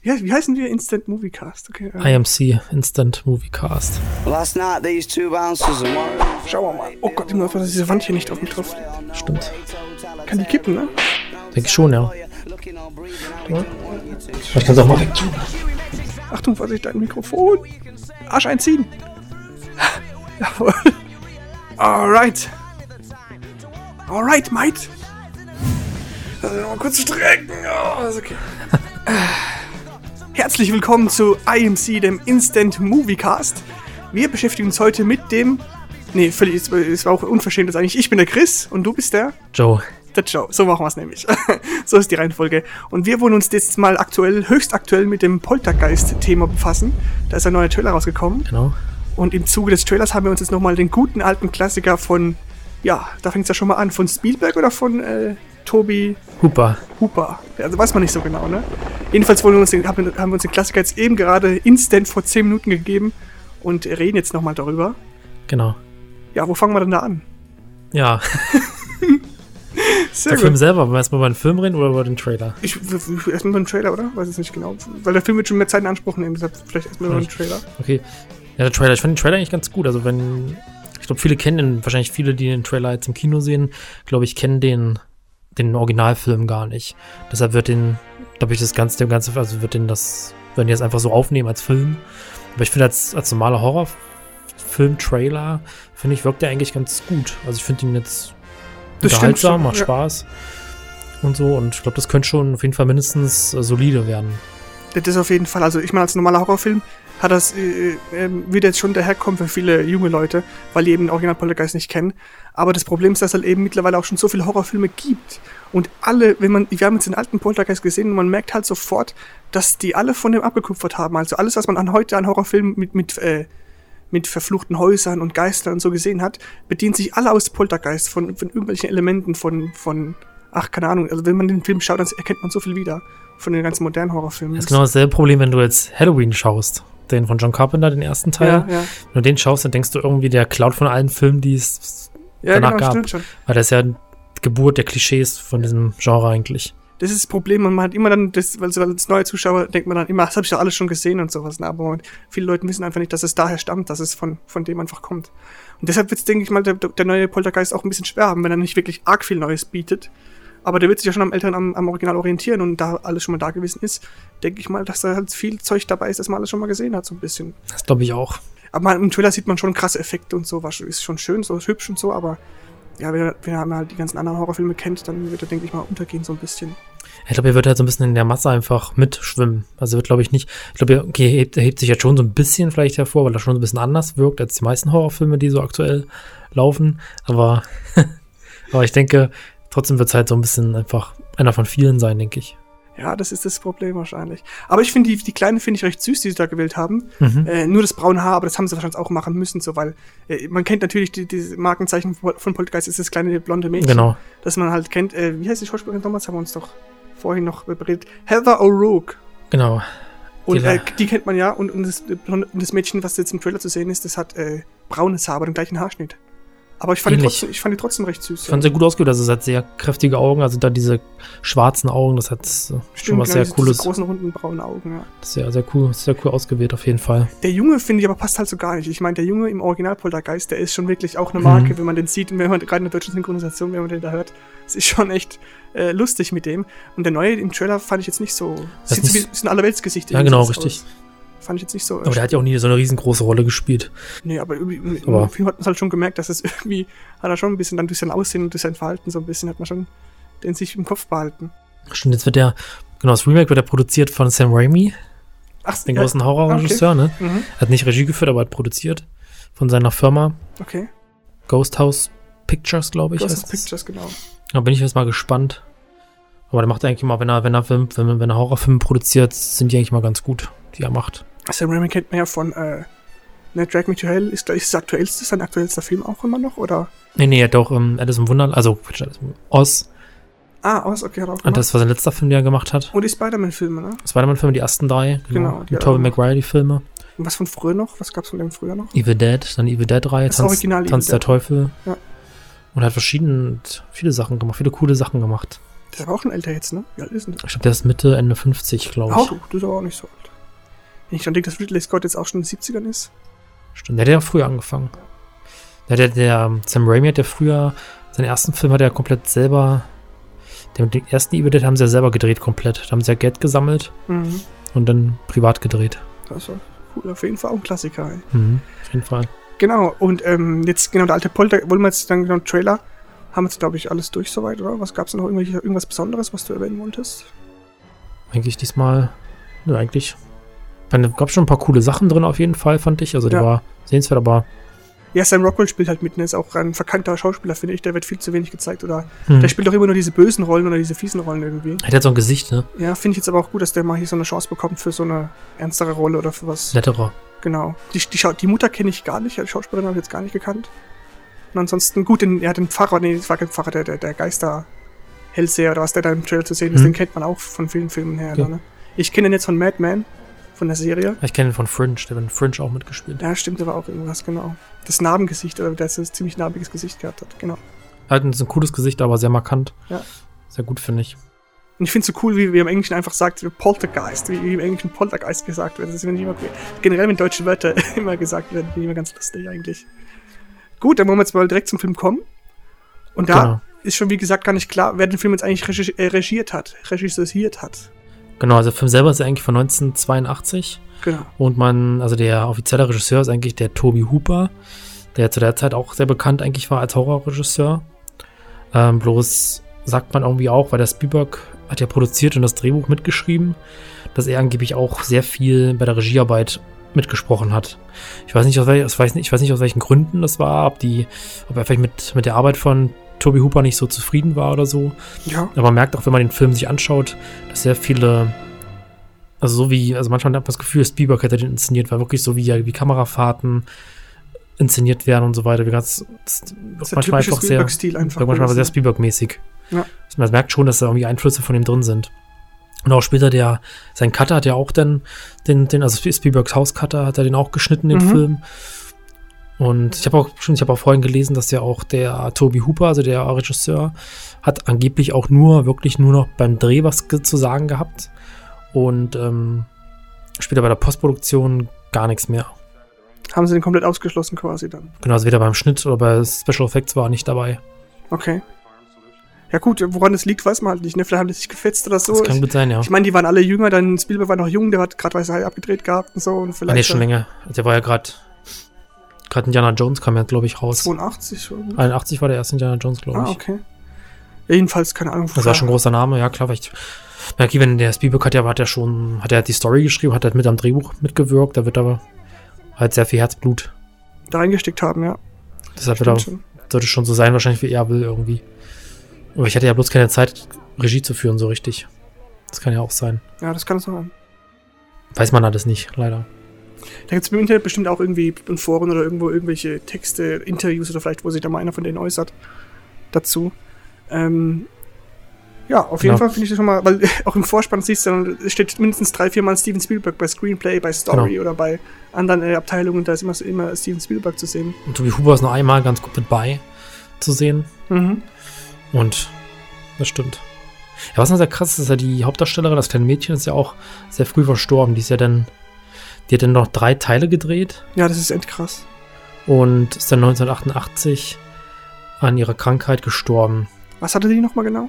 Wie, wie heißen wir? Instant Movie Cast. Okay. äh, IMC, Instant Movie Cast. Last night these two bouncers and one. Schauen wir mal. Oh Gott, ich muss aufpassen, dass diese Wand hier nicht auf mich drauf. Stimmt. Kann die kippen, ne? Denke ich schon, ja. Ich kann es auch mal weg tun. Achtung, Vorsicht, dein Mikrofon. Arsch einziehen. Jawohl. Alright. Alright, mate. Also mal kurz strecken. Oh, ist okay. Herzlich willkommen zu IMC, dem Instant Movie Cast. Wir beschäftigen uns heute mit dem. Nee, völlig, es war- es war auch unverschämt, das eigentlich. Ich bin der Chris und du bist der. Joe. Der Joe. So machen wir es nämlich. so ist die Reihenfolge. Und wir wollen uns jetzt mal aktuell, höchst aktuell mit dem Poltergeist-Thema befassen. Da ist ein neuer Trailer rausgekommen. Genau. Und im Zuge des Trailers haben wir uns jetzt nochmal den guten alten Klassiker von, ja, da fängt es ja schon mal an, von Spielberg oder von äh, Toby Hooper. Hooper. Also weiß man nicht so genau, ne? Jedenfalls wollen wir uns den, haben, wir- haben wir uns den Klassiker jetzt eben gerade instant vor 10 Minuten gegeben und reden jetzt nochmal darüber. Genau. Ja, wo fangen wir denn da an? Ja, Sehr der Film selber. Wollen wir erstmal über den Film reden oder über den Trailer? Ich, w- erstmal beim Trailer, oder? Weiß es nicht genau. Weil der Film wird schon mehr Zeit in Anspruch nehmen, deshalb vielleicht erstmal beim Vielleicht. Trailer. Okay. Ja, der Trailer. Ich fand den Trailer eigentlich ganz gut. Also, wenn. Ich glaube, viele kennen den, wahrscheinlich viele, die den Trailer jetzt im Kino sehen, glaube ich, kennen den, den Originalfilm gar nicht. Deshalb wird den, glaube ich, das Ganze, dem Ganze, also wird den das, werden die das einfach so aufnehmen als Film. Aber ich finde, als, als normaler Horrorfilm-Trailer, finde ich, wirkt der eigentlich ganz gut. Also, ich finde ihn jetzt Das stimmt unterhaltsam, macht ja. Spaß und so. Und ich glaube, das könnte schon auf jeden Fall mindestens äh, solide werden. Das ist auf jeden Fall, also ich meine, als normaler Horrorfilm hat das, äh, äh, wird jetzt schon daherkommen für viele junge Leute, weil die eben den Original Poltergeist nicht kennen. Aber das Problem ist, dass es halt eben mittlerweile auch schon so viele Horrorfilme gibt. Und alle, wenn man, wir haben jetzt den alten Poltergeist gesehen und man merkt halt sofort, dass die alle von dem abgekupfert haben. Also alles, was man an heute an Horrorfilmen mit, mit, äh, mit verfluchten Häusern und Geistern und so gesehen hat, bedient sich alle aus Poltergeist, von, von irgendwelchen Elementen, von, von, ach, keine Ahnung. Also wenn man den Film schaut, dann erkennt man so viel wieder von den ganzen modernen Horrorfilmen. Das ist genau dasselbe Problem, wenn du jetzt Halloween schaust. Den von John Carpenter, den ersten Teil. Ja, ja. Wenn du den schaust, dann denkst du irgendwie, der klaut von allen Filmen, die es Ja, danach genau, gab. stimmt schon. Weil das ist ja Geburt der Klischees von diesem Genre eigentlich. Das ist das Problem, man hat immer dann, das, weil als neue Zuschauer denkt man dann immer, das habe ich doch alles schon gesehen und sowas. ne, Aber viele Leute wissen einfach nicht, dass es daher stammt, dass es von, von dem einfach kommt. Und deshalb wird denke ich mal, der, der neue Poltergeist auch ein bisschen schwer haben, wenn er nicht wirklich arg viel Neues bietet. Aber der wird sich ja schon am älteren, am, am Original orientieren und da alles schon mal da gewesen ist, denke ich mal, dass da halt viel Zeug dabei ist, das man alles schon mal gesehen hat, so ein bisschen. Das glaube ich auch. Aber man, im Trailer sieht man schon krasse Effekte und so, was ist schon schön, so ist hübsch und so, aber ja, wenn er, wenn er halt die ganzen anderen Horrorfilme kennt, dann wird er, denke ich mal, untergehen so ein bisschen. Ich glaube, er wird halt so ein bisschen in der Masse einfach mitschwimmen. Also wird, glaube ich, nicht. Ich glaube, er okay, er hebt, er hebt sich jetzt schon so ein bisschen vielleicht hervor, weil er schon so ein bisschen anders wirkt als die meisten Horrorfilme, die so aktuell laufen. Aber, aber ich denke, trotzdem wird es halt so ein bisschen einfach einer von vielen sein, denke ich. Ja, das ist das Problem wahrscheinlich. Aber ich finde, die, die Kleine finde ich recht süß, die sie da gewählt haben. Mhm. Äh, nur das braune Haar, aber das haben sie wahrscheinlich auch machen müssen, so, weil äh, man kennt natürlich die, die Markenzeichen von Poltergeist, ist das kleine blonde Mädchen. Genau. Das man halt kennt. Äh, wie heißt die Schauspielerin damals? Haben wir uns doch vorhin noch beredet. Heather O'Rourke. Genau. Und Die äh, die kennt man ja. Und, und, das, das Mädchen, was jetzt im Trailer zu sehen ist, das hat äh, braunes Haar, aber den gleichen Haarschnitt. Aber ich fand, die trotzdem, ich fand die trotzdem recht süß. Ich fand sehr gut ausgewählt. Also es hat sehr kräftige Augen. Also da diese schwarzen Augen, das hat äh, schon was genau, sehr diese, cooles. Diese großen, runden, braunen Augen, ja. Sehr, sehr cool, sehr cool ausgewählt auf jeden Fall. Der Junge finde ich aber passt halt so gar nicht. Ich meine, der Junge im Original Poltergeist, der ist schon wirklich auch eine Marke, Mhm. wenn man den sieht und wenn man gerade in der deutschen Synchronisation, wenn man den da hört. Es ist schon echt äh, lustig mit dem. Und der neue im Trailer fand ich jetzt nicht so. Das Sieht ist so wie ist ein Allerweltsgesicht. Ja, genau, richtig. aus. Fand ich jetzt nicht so. Aber der hat ja auch nie so eine riesengroße Rolle gespielt. nee, aber irgendwie, Aber- im Film hat man halt schon gemerkt, dass es irgendwie, hat er schon ein bisschen dann durch sein Aussehen und durch sein Verhalten so ein bisschen, hat man schon den sich im Kopf behalten. Stimmt, jetzt wird der, genau, das Remake wird ja produziert von Sam Raimi, Ach, den ja, großen Horrorregisseur, ne? Mhm, Hat nicht Regie geführt, aber hat produziert. Von seiner Firma okay. Ghost House Pictures, glaube ich. Ghost es. Pictures, genau. Da bin ich jetzt mal gespannt. Aber der macht eigentlich immer, wenn er, wenn er Film, wenn, wenn er Horrorfilme produziert, sind die eigentlich mal ganz gut, die er macht. Sam Raimi kennt man ja von äh, ne, Drag Me to Hell. Ist, ist das aktuellste, sein aktuellster Film auch immer noch? Oder? Nee, nee, er hat auch ähm, Alice im Wunderland, also Quatsch, Oz. Ah, aus, okay, hat auch Und das war sein letzter Film, den er gemacht hat. Und die Spider-Man-Filme, ne? Spider-Man-Filme, die ersten drei. Genau, Die die Tobey Maguire, die Filme. Und was von früher noch? Was gab's von dem früher noch? Evil Dead, dann Evil Dead-Reihe, Das Tanz, Original Tanz der Dead. Teufel. Ja. Und hat verschiedene, viele Sachen gemacht, viele coole Sachen gemacht. Der ist aber auch schon älter jetzt, ne? Wie alt ist denn der? Ich glaube, der ist Mitte, Ende 50, glaube ich. du, du bist aber auch nicht so alt. Wenn ich dann denke, dass Ridley Scott jetzt auch schon in den 70ern ist. Stimmt, der hat ja früher angefangen. Der, der, der Sam Raimi hat ja früher, seinen ersten Film hat er komplett selber, den, den ersten Evil Dead haben sie ja selber gedreht komplett. Da haben sie ja Geld gesammelt Mhm. und dann privat gedreht. Das war cool, auf jeden Fall auch ein Klassiker. Ey. Mhm, auf jeden Fall. Genau, und ähm, jetzt genau der alte Polter, wollen wir jetzt dann genau Trailer, haben wir jetzt glaube ich alles durch soweit, oder? Was gab es noch irgendwelche, irgendwas Besonderes, was du erwähnen wolltest? Eigentlich diesmal, nö, eigentlich. Da gab schon ein paar coole Sachen drin auf jeden Fall, fand ich. Also der Ja. war sehenswert, aber Ja, Sam Rockwell spielt halt mit, ne? ist auch ein verkannter Schauspieler, finde ich, der wird viel zu wenig gezeigt, oder? hm. Der spielt doch immer nur diese bösen Rollen oder diese fiesen Rollen irgendwie. er hat so ein Gesicht, ne? Ja, finde ich jetzt aber auch gut, dass der mal hier so eine Chance bekommt für so eine ernstere Rolle oder für was. Netterer. Genau. Die, die, die Mutter kenne ich gar nicht, die Schauspielerin habe ich jetzt gar nicht gekannt. Und ansonsten, gut, den, er hat den Pfarrer, nee, das war kein Pfarrer, der, der, der Geister Hellseher oder was der da im Trailer zu sehen ist, Mhm. den kennt man auch von vielen Filmen her. Ja. Ne? Ich kenne ihn jetzt von Madman, von der Serie. Ich kenne ihn von Fringe, der hat in Fringe auch mitgespielt. Ja, stimmt, aber auch irgendwas, genau. Das Narbengesicht, oder der hat ein ziemlich narbiges Gesicht gehabt hat, genau. Er hat ein ein cooles Gesicht, aber sehr markant. Ja. Sehr gut, finde ich. Und ich finde es so cool, wie, wie im Englischen einfach sagt, wie Poltergeist, wie, wie im Englischen Poltergeist gesagt wird. Das ist immer, generell, wenn deutsche Wörter immer gesagt werden, finde ich immer ganz lustig eigentlich. Gut, dann wollen wir jetzt mal direkt zum Film kommen. Und da Genau. ist schon, wie gesagt, gar nicht klar, wer den Film jetzt eigentlich äh, regiert hat, regisseur hat. Genau, also der Film selber ist ja eigentlich von 1982. Genau. Und man, also der offizielle Regisseur ist eigentlich der Toby Hooper, der zu der Zeit auch sehr bekannt eigentlich war als Horrorregisseur. Ähm, bloß sagt man irgendwie auch, weil der Spielberg hat ja produziert und das Drehbuch mitgeschrieben, dass er angeblich auch sehr viel bei der Regiearbeit mitgesprochen hat. Ich weiß nicht, aus, wel ich weiß nicht, ich weiß nicht, aus welchen Gründen das war, ob die, ob er vielleicht mit, mit der Arbeit von Toby Hooper nicht so zufrieden war oder so. Ja. Aber man merkt auch, wenn man den Film sich anschaut, dass sehr viele, also so wie, also manchmal hat man das Gefühl, Spielberg hätte den inszeniert, weil wirklich so wie, wie Kamerafahrten inszeniert werden und so weiter. Wie ganz, das ist manchmal einfach sehr, einfach. manchmal aber sehr. Spielberg-mäßig. Ja. Also man merkt schon, dass da irgendwie Einflüsse von ihm drin sind. Und auch später der, sein Cutter hat ja auch dann den, den, also Spielbergs Hauscutter hat er den auch geschnitten, den Mhm. Film. Und ich habe auch schon, ich habe auch vorhin gelesen, dass ja auch der Toby Hooper, also der Regisseur, hat angeblich auch nur, wirklich nur noch beim Dreh was zu sagen gehabt. Und ähm, später bei der Postproduktion gar nichts mehr. Haben sie den komplett ausgeschlossen quasi dann. Genau, also weder beim Schnitt oder bei Special Effects war er nicht dabei. Okay. Ja gut, woran das liegt, weiß man halt nicht. Ne? Vielleicht haben die sich gefetzt oder so. Das kann Ich- gut sein, ja. Ich meine, die waren alle jünger, dann Spielberg war noch jung, der hat gerade Weiße Hai abgedreht gehabt und so. Und Ah, vielleicht nee, schon länger. Der war ja gerade, gerade Indiana Jones kam ja, glaube ich, raus. 82 oder? 81 war der erste Indiana Jones, glaube Ah, ich. okay. Ja, jedenfalls, keine Ahnung. Das war schon ein großer Name, ja klar. weil Ich, merke, wenn der Spielberg hat ja, hat ja schon, hat er die Story geschrieben, hat halt mit am Drehbuch mitgewirkt, da wird aber halt sehr viel Herzblut. Da reingesteckt haben, ja. Deshalb wird er, schon. sollte schon so sein, wahrscheinlich wie er will irgendwie. Aber ich hatte ja bloß keine Zeit, Regie zu führen, so richtig. Das kann ja auch sein. Ja, das kann es sein. Weiß man alles nicht, leider. Da gibt es im Internet bestimmt auch irgendwie in Foren oder irgendwo irgendwelche Texte, Interviews oder vielleicht, wo sich da mal einer von denen äußert dazu. Ähm, ja, auf jeden Genau. Fall finde ich das schon mal, weil auch im Vorspann siehst du, dann es steht mindestens drei, vier Mal Steven Spielberg bei Screenplay, bei Story Genau. oder bei anderen äh, Abteilungen, da ist immer, immer Steven Spielberg zu sehen. Und Toby Huber ist noch einmal ganz gut mit bei zu sehen. Mhm. Und das stimmt. Ja, was noch sehr krass ist, ist ja die Hauptdarstellerin, das kleine Mädchen, ist ja auch sehr früh verstorben. Die ist ja dann, die hat dann noch drei Teile gedreht Ja, das ist endkrass. und ist dann 1988 an ihrer Krankheit gestorben. Was hatte die nochmal genau?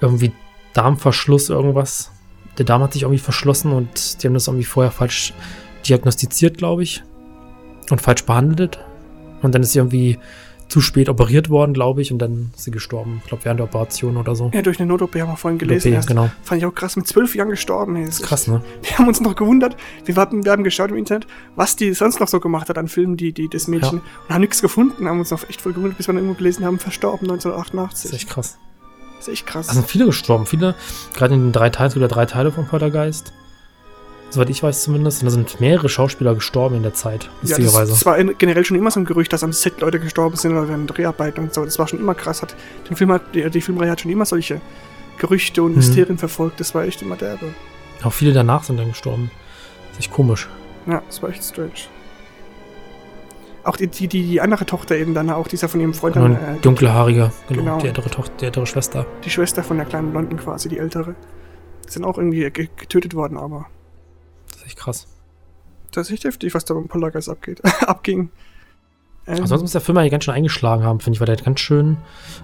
Irgendwie Darmverschluss, irgendwas. Der Darm hat sich irgendwie verschlossen und die haben das irgendwie vorher falsch diagnostiziert, glaube ich. Und falsch behandelt. Und dann ist sie irgendwie zu spät operiert worden, glaube ich, und dann ist sie gestorben. Ich glaube, während der Operation oder so. Ja, durch eine Not-OP haben wir vorhin gelesen. OP, genau. Fand ich auch krass, mit zwölf Jahren gestorben. Ey. Ist krass, ne? Wir haben uns noch gewundert, wir haben, wir haben geschaut im Internet, was die sonst noch so gemacht hat an Filmen, die, die das Mädchen, und haben nichts gefunden, haben uns noch echt voll gewundert, bis wir dann irgendwo gelesen haben, verstorben Das ist 1988. echt krass. Das ist echt krass. Da sind viele gestorben. Viele, gerade in den drei Teilen, es gibt ja drei Teile von Poltergeist. Soweit ich weiß zumindest. Und da sind mehrere Schauspieler gestorben in der Zeit, ja, das, lustigerweise. das war generell schon immer so ein Gerücht, dass am Set Leute gestorben sind oder während Dreharbeiten und so. Das war schon immer krass. Hat, den Film hat, die, die Filmreihe hat schon immer solche Gerüchte und Mhm. Mysterien verfolgt. Das war echt immer derbe. Auch viele danach sind dann gestorben. Das ist echt komisch. Ja, das war echt strange. Auch die, die, die andere Tochter eben dann, auch dieser von ihrem Freund, Genau, dann, äh, dunkelhaariger, genau, genau. Die ältere Tochter, die ältere Schwester. die Schwester von der kleinen Blonden quasi, die ältere. Die sind auch irgendwie ge getötet worden, aber echt krass. das ist echt heftig, was da beim Poltergeist abgeht, abging. Ähm, Ansonsten muss der Film eigentlich ganz schön eingeschlagen haben, finde ich, weil der hat ganz schön,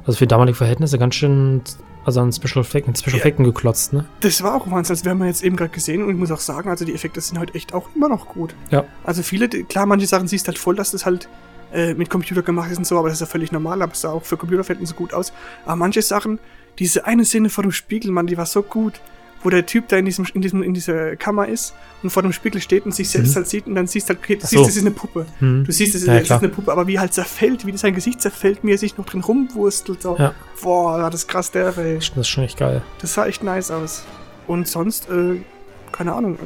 also für damalige Verhältnisse ganz schön, also an Special Effects, mit Special Ja. Effecten geklotzt, ne? Das war auch Wahnsinn. Wir haben ja jetzt eben gerade gesehen und ich muss auch sagen, also die Effekte sind heute echt auch immer noch gut. Ja. Also viele, klar, manche Sachen siehst halt voll, dass das halt äh, mit Computer gemacht ist und so, aber das ist ja völlig normal, aber es sah auch für Computerverhältnisse gut aus. Aber manche Sachen, diese eine Szene vor dem Spiegel, Mann, die war so gut, wo der Typ da in diesem, in diesem, in dieser Kammer ist und vor dem Spiegel steht und sich selbst Mhm. halt sieht und dann siehst halt, okay, du siehst, so. das ist eine Puppe. Hm. Du siehst, das ist, Ja, das ist eine Puppe, aber wie halt zerfällt, wie sein Gesicht zerfällt, wie er sich noch drin rumwurstelt. So. Ja. Boah, das ist krass der, ey. Das ist schon echt geil. Das sah echt nice aus. Und sonst, äh, keine Ahnung.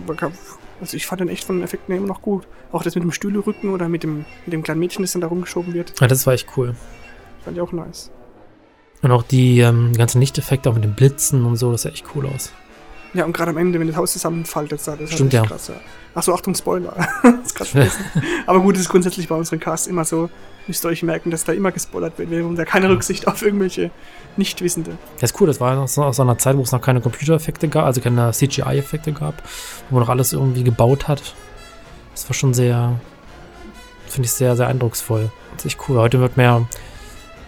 Also ich fand den echt von den Effekten immer noch gut. Auch das mit dem Stühlerücken oder mit dem, mit dem kleinen Mädchen, das dann da rumgeschoben wird, Ja, das war echt cool. fand ich auch nice. Und auch die ähm, ganzen Lichteffekte, auch mit den Blitzen und so, das sah echt cool aus. Ja, und gerade am Ende, wenn das Haus zusammenfaltet, sah das Stimmt, halt echt ja. krass. Ja. Achso, Achtung, Spoiler. das ist krass vergessen. Aber gut, das ist grundsätzlich bei unseren Casts immer so. Müsst ihr euch merken, dass da immer gespoilert wird. Wir haben da keine Rücksicht auf irgendwelche Nichtwissende. Das ist cool, das war noch so aus so einer Zeit, wo es noch keine Computereffekte gab, also keine CGI-Effekte gab, wo man noch alles irgendwie gebaut hat. Das war schon sehr, finde ich sehr, sehr eindrucksvoll. Das ist echt cool. Heute wird mehr,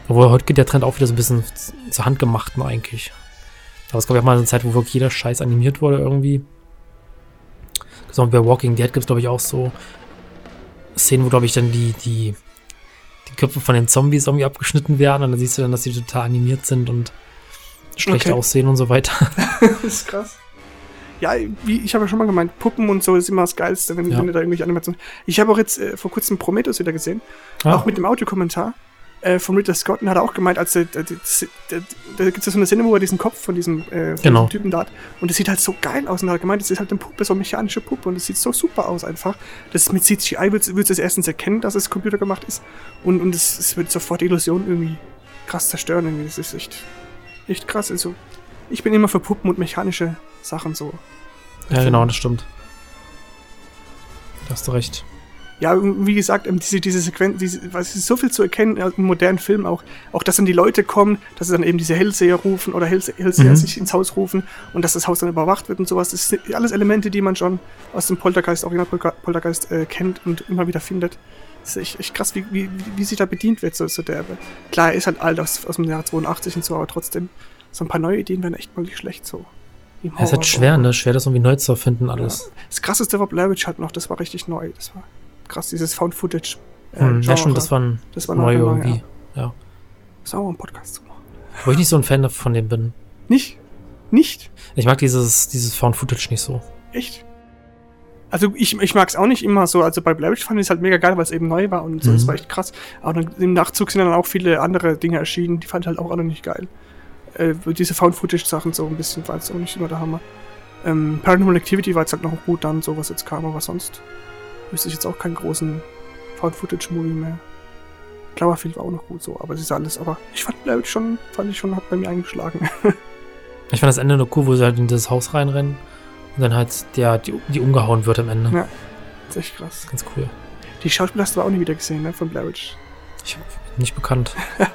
obwohl heute geht der Trend auch wieder so ein bisschen zur Handgemachten eigentlich. Aber es gab ja mal eine Zeit, wo wirklich jeder Scheiß animiert wurde irgendwie. So bei Walking Dead gibt es, glaube ich, auch so Szenen, wo, glaube ich, dann die, die, die Köpfe von den Zombies irgendwie abgeschnitten werden und dann siehst du dann, dass die total animiert sind und schlecht Okay. aussehen und so weiter. das ist krass. Ja, wie ich habe ja schon mal gemeint, Puppen und so ist immer das Geilste, wenn, Ja. wenn du da irgendwelche Animationen. Ich habe auch jetzt äh, vor kurzem Prometheus wieder gesehen, Ah. auch mit dem Audiokommentar äh, von Ridley Scott und hat auch gemeint, als da gibt es ja so eine Szene, wo er diesen Kopf von diesem, äh, von Genau. diesem Typen da hat und das sieht halt so geil aus und er hat gemeint, das ist halt eine Puppe, so eine mechanische Puppe und das sieht so super aus einfach. Das mit CGI du es erstens erkennen, dass es computergemacht ist und, und es, es wird sofort die Illusion irgendwie krass zerstören irgendwie. Das ist echt, echt krass. Also ich bin immer für Puppen und mechanische Sachen so. Ja, genau, das stimmt. Da hast du recht. Ja, wie gesagt, ähm, diese, diese Sequenz, diese, was es ist so viel zu erkennen im modernen Film auch. Auch, dass dann die Leute kommen, dass sie dann eben diese Hellseher rufen oder Hellse Hellseher Mhm. sich ins Haus rufen und dass das Haus dann überwacht wird und sowas. Das sind alles Elemente, die man schon aus dem Poltergeist, Original Polter- Poltergeist äh, kennt und immer wieder findet. Das ist echt, echt krass, wie, wie, wie sich da bedient wird, so, so derbe. Klar, er ist halt alt aus, aus dem Jahr 82 und so, aber trotzdem, so ein paar neue Ideen wären echt mal nicht schlecht so. Ja, ist halt schwer, ne? Schwer, das irgendwie neu zu erfinden, alles. Das krasseste war Blair Witch halt noch, das war richtig neu. Das war krass, dieses Found Footage. äh, Hm, ja, stimmt, das war ein Das war neu irgendwie. Ja. Das war auch ein Podcast zu machen. Wo ich nicht so ein Fan von dem bin. Nicht? Nicht? Ich mag dieses, dieses Found Footage nicht so. Echt? Also ich, ich mag es auch nicht immer so. Also bei Blair Witch fand ich es halt mega geil, weil es eben neu war und so. Mhm. Das war echt krass. Aber dann, im Nachzug sind dann auch viele andere Dinge erschienen, die fand ich halt auch alle nicht geil. Äh, diese Found-Footage-Sachen so ein bisschen war jetzt auch nicht immer der Hammer. Ähm, Paranormal Activity war jetzt halt noch gut dann, so was jetzt kam, aber sonst wüsste ich jetzt auch keinen großen Found-Footage-Movie mehr. Cloverfield war auch noch gut so, aber es ist alles, aber ich fand Blair Witch schon, fand ich schon, hat bei mir eingeschlagen. Ich fand das Ende nur cool, wo sie halt in das Haus reinrennen und dann halt der, die, die umgehauen wird am Ende. Ja. das ist echt krass. Ganz cool. Die Schauspieler hast du aber auch nie wieder gesehen, ne, von Blair Witch. Ich bin nicht bekannt.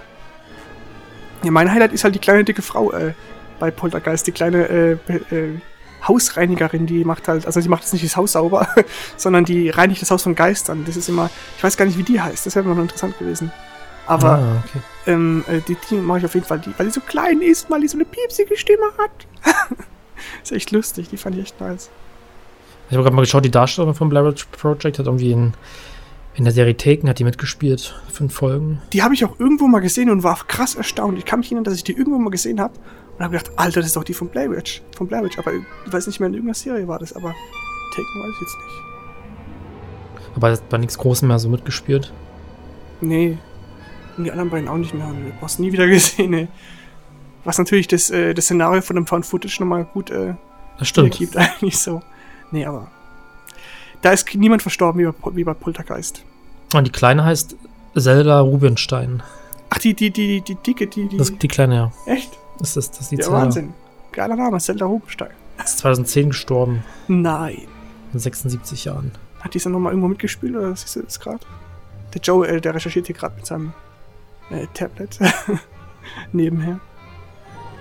Ja, mein Highlight ist halt die kleine dicke Frau äh, bei Poltergeist, die kleine äh, äh, Hausreinigerin, die macht halt, also die macht jetzt nicht das Haus sauber, sondern die reinigt das Haus von Geistern. Das ist immer, ich weiß gar nicht, wie die heißt, das wäre noch interessant gewesen. Aber ah, okay. ähm, äh, die, die mache ich auf jeden Fall, die, weil die so klein ist, weil die so eine piepsige Stimme hat. ist echt lustig, die fand ich echt nice. Ich habe gerade mal geschaut, die Darstellerin vom Blair Witch Project hat irgendwie in, in der Serie Taken hat die mitgespielt. Fünf Folgen. Die habe ich auch irgendwo mal gesehen und war krass erstaunt. Ich kann mich erinnern, dass ich die irgendwo mal gesehen habe und habe gedacht, Alter, das ist doch die von Blair Witch. Von Blair Witch. Aber ich weiß nicht mehr, in irgendeiner Serie war das, aber Taken weiß ich jetzt nicht. Aber hat bei nichts Großem mehr so mitgespielt. Nee. Und die anderen beiden auch nicht mehr. Du hast nie wieder gesehen, ey. Was natürlich das, äh, das Szenario von dem Found Footage nochmal gut äh, Das stimmt. gibt eigentlich so. Nee, aber. Da ist niemand verstorben wie bei, wie bei Poltergeist. Und die Kleine heißt Zelda Rubinstein. Ach, die, die, die, die dicke, die, die. Das, die Kleine, ja. echt? Das ist, das ist die Zelda. Wahnsinn. Geiler Name, Zelda Rubenstein. Ist 2010 gestorben. Nein. In 76 Jahren. Hat dieser nochmal irgendwo mitgespielt oder siehst du das gerade? Der Joe, äh, der recherchiert hier gerade mit seinem äh, Tablet nebenher.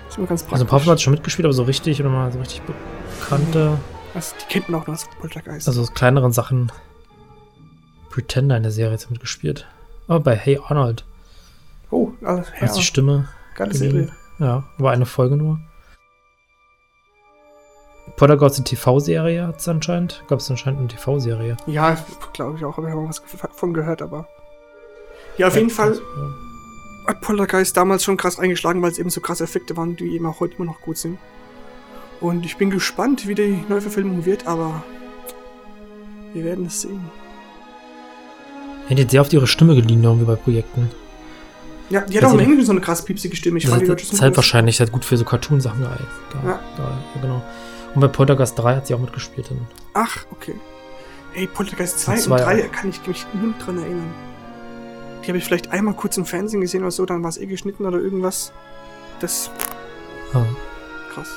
Ist immer ganz praktisch. Also ein paar Filme hat schon mitgespielt, aber so richtig oder mal so richtig bekannte, Also, die kennt man auch noch als Poltergeist. also aus kleineren Sachen. Pretender in der Serie hat mitgespielt. Aber bei Hey Arnold. oh, alles Als die Stimme. geile gesehen. Serie. Ja, war eine Folge nur. Poltergeist, die TV-Serie hat es anscheinend. Gab es anscheinend eine TV-Serie. Ja, glaube ich auch, habe ich mal was von gehört, aber. Ja, auf jeden Fall Ja. hat Poltergeist damals schon krass eingeschlagen, weil es eben so krasse Effekte waren, die eben auch heute immer noch gut sind. Und ich bin gespannt, wie die Neuverfilmung wird, aber wir werden es sehen. Ja, die hat sehr oft ihre Stimme geliehen, irgendwie bei Projekten. Ja, die hat Also- auch im Englischen so eine krass piepsige Stimme. Ich Das fand die das ist halt wahrscheinlich halt gut für so Cartoon-Sachen geil. Ja. Ja, genau. Und bei Poltergeist 3 hat sie auch mitgespielt. In, Ach, okay. Ey, Poltergeist 2 Zwei und 3 auch. kann ich mich nur dran erinnern. Die habe ich vielleicht einmal kurz im Fernsehen gesehen oder so, dann war es eh geschnitten oder irgendwas. Das ah, krass.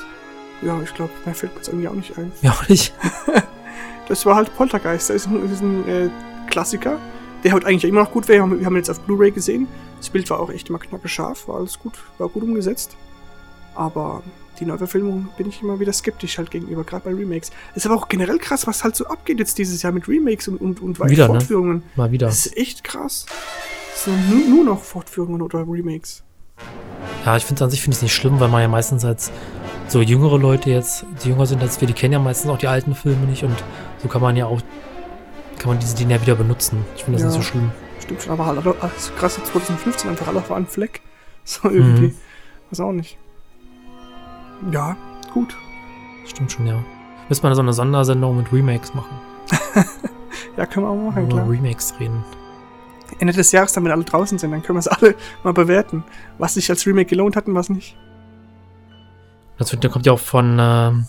Ja, ich glaube, mehr fällt mir jetzt irgendwie auch nicht ein. ja, auch nicht. Das war halt Poltergeist. Das ist ein, ist ein äh, Klassiker. Der haut eigentlich immer noch gut. Wir haben, wir haben ihn jetzt auf Blu-ray gesehen. Das Bild war auch echt immer knappe scharf. War alles gut. War gut umgesetzt. Aber die Neuverfilmung bin ich immer wieder skeptisch halt gegenüber, gerade bei Remakes. Ist aber auch generell krass, was halt so abgeht jetzt dieses Jahr mit Remakes und, und, und Wieder, ne? Fortführungen. Mal wieder. Das ist echt krass. Es sind nur, nur noch Fortführungen oder Remakes. Ja, ich finde an sich finde ich nicht schlimm, weil man ja meistens als so jüngere Leute jetzt, die jünger sind als wir, die kennen ja meistens auch die alten Filme nicht und so kann man ja auch, kann man diese Dinge ja wieder benutzen. Ich finde das Ja. nicht so schlimm. Stimmt schon, aber halt krass, 2015 einfach alle auf einen Fleck. So irgendwie. Mhm. Weiß auch nicht. Ja, gut. Stimmt schon, ja. Müsste man so eine Sondersendung mit Remakes machen. Ja, können wir auch machen, Nur klar. Remakes reden. Ende des Jahres, damit alle draußen sind, dann können wir es alle mal bewerten. Was sich als Remake gelohnt hat und was nicht. Das der kommt ja auch von ähm,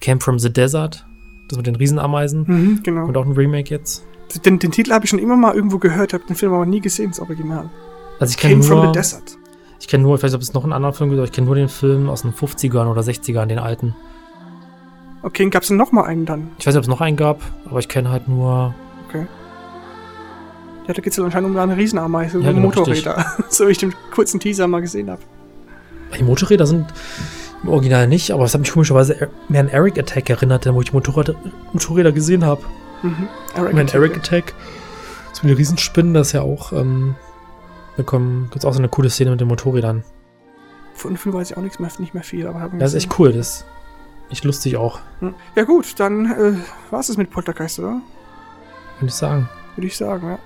Camp from the Desert. Das mit den Riesenameisen. Mhm, genau. Und auch ein Remake jetzt. Den, den Titel habe ich schon immer mal irgendwo gehört, habe den Film aber nie gesehen, das Original. Also ich kenne Came from the nur, Desert. ich kenne nur, ich weiß nicht, ob es noch einen anderen Film gibt, aber ich kenne nur den Film aus den 50ern oder 60ern, den alten. Okay, gab es denn noch mal einen dann? Ich weiß nicht, ob es noch einen gab, aber ich kenne halt nur, Okay. Ja, da geht es ja anscheinend um eine Riesenameise, Ja, genau, Motorräder. so wie ich den kurzen Teaser mal gesehen habe. die Motorräder sind im Original nicht, aber es hat mich komischerweise mehr an Eric Attack erinnert, wo ich Motorräder, Motorräder gesehen habe. Mhm. Ich meine, Eric Attack, so eine Riesenspinnen, das ist ja auch, ähm, da gibt es auch so eine coole Szene mit den Motorrädern. Von Film weiß ich auch nichts mehr, nicht mehr viel, aber Das ist echt cool, das ist echt lustig auch, Hm. Ja gut, dann äh, war es mit Poltergeist, oder? würde ich sagen. Würde ich sagen, ja.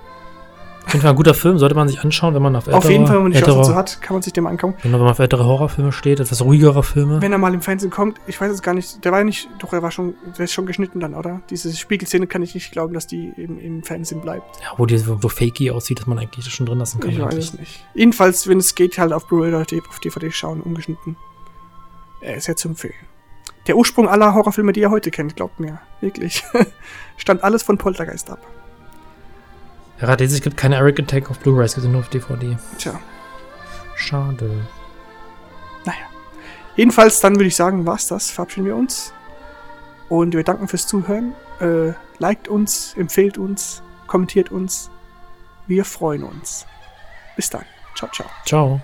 Auf jeden Fall ein guter Film, sollte man sich anschauen, wenn man auf ältere, Auf jeden Fall, wenn man die Chance dazu hat, kann man sich den mal angucken. Genau, wenn man auf ältere Horrorfilme steht, etwas ruhigere Filme. Wenn er mal im Fernsehen kommt, ich weiß es gar nicht, der war ja nicht, doch er war schon, der ist schon geschnitten dann, oder? Diese Spiegelszene kann ich nicht glauben, dass die im, im Fernsehen bleibt. Ja, wo die so, fakey aussieht, dass man eigentlich das schon drin lassen kann. ich weiß eigentlich. es nicht. Jedenfalls, wenn es geht, halt auf Blu-ray oder auf DVD schauen, ungeschnitten. Er ist ja zu empfehlen. Der Ursprung aller Horrorfilme, die ihr heute kennt, glaubt mir. Wirklich. Stammt alles von Poltergeist ab. Ja, gerade es gibt keine Eric Attack auf Blu-ray, es gibt nur auf DVD. Tja. Schade. Jedenfalls, dann würde ich sagen, war's das. Verabschieden wir uns. Und wir danken fürs Zuhören. Äh, liked uns, empfehlt uns, kommentiert uns. Wir freuen uns. Bis dann. Ciao, ciao. Ciao.